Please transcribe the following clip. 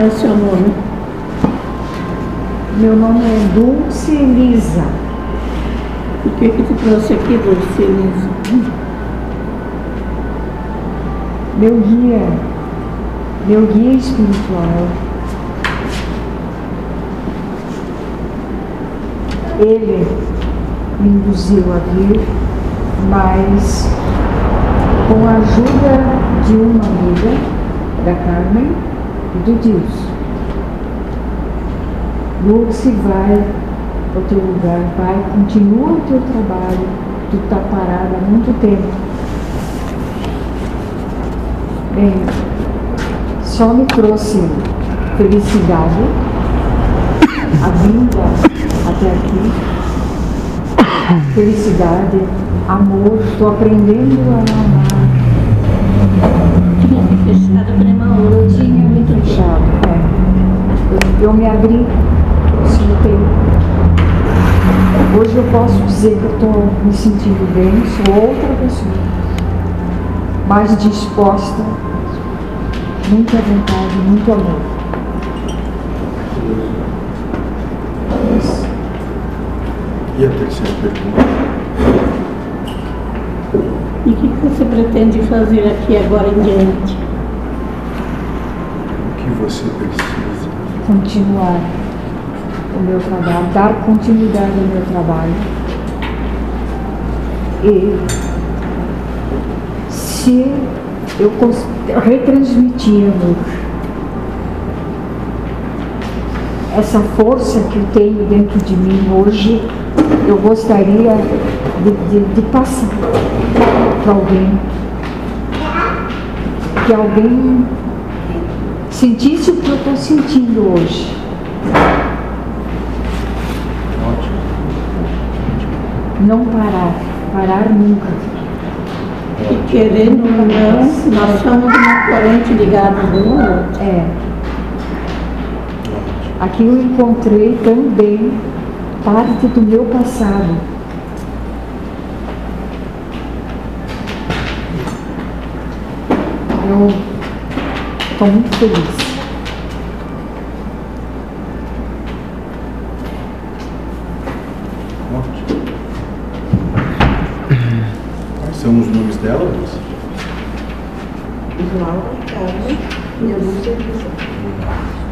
é o seu nome? Meu nome é Dulce Elisa. O que que te trouxe aqui, Dulce Elisa? Meu guia, meu guia espiritual. Ele me induziu a vir, mas com a ajuda de uma amiga, da Carmen do Dilson. Lucy vai ao teu lugar, vai, continua o teu trabalho, tu está parada há muito tempo. Bem, só me trouxe felicidade, a vinda até aqui, felicidade, amor, estou aprendendo a amar. Eu, me abri, soltei. Hoje eu posso dizer que eu estou me sentindo bem, sou outra pessoa. Mais disposta, muita vontade, muito amor. E a terceira pergunta? E o que você pretende fazer aqui agora em diante? O que você precisa? Continuar o meu trabalho, dar continuidade ao meu trabalho. E se eu cons- retransmitir amor, essa força que eu tenho dentro de mim hoje, eu gostaria de, de- de passar para alguém. Que alguém sentisse o que eu estou sentindo hoje. Ótimo. Não parar, parar nunca. E querendo ou não, nós somos uma corrente ligada um ao outro. É, aqui eu encontrei também parte do meu passado. Eu estou muito feliz. Ótimo. Quais são os nomes dela, Lúcia? Laura, Carmen e a Lúcia.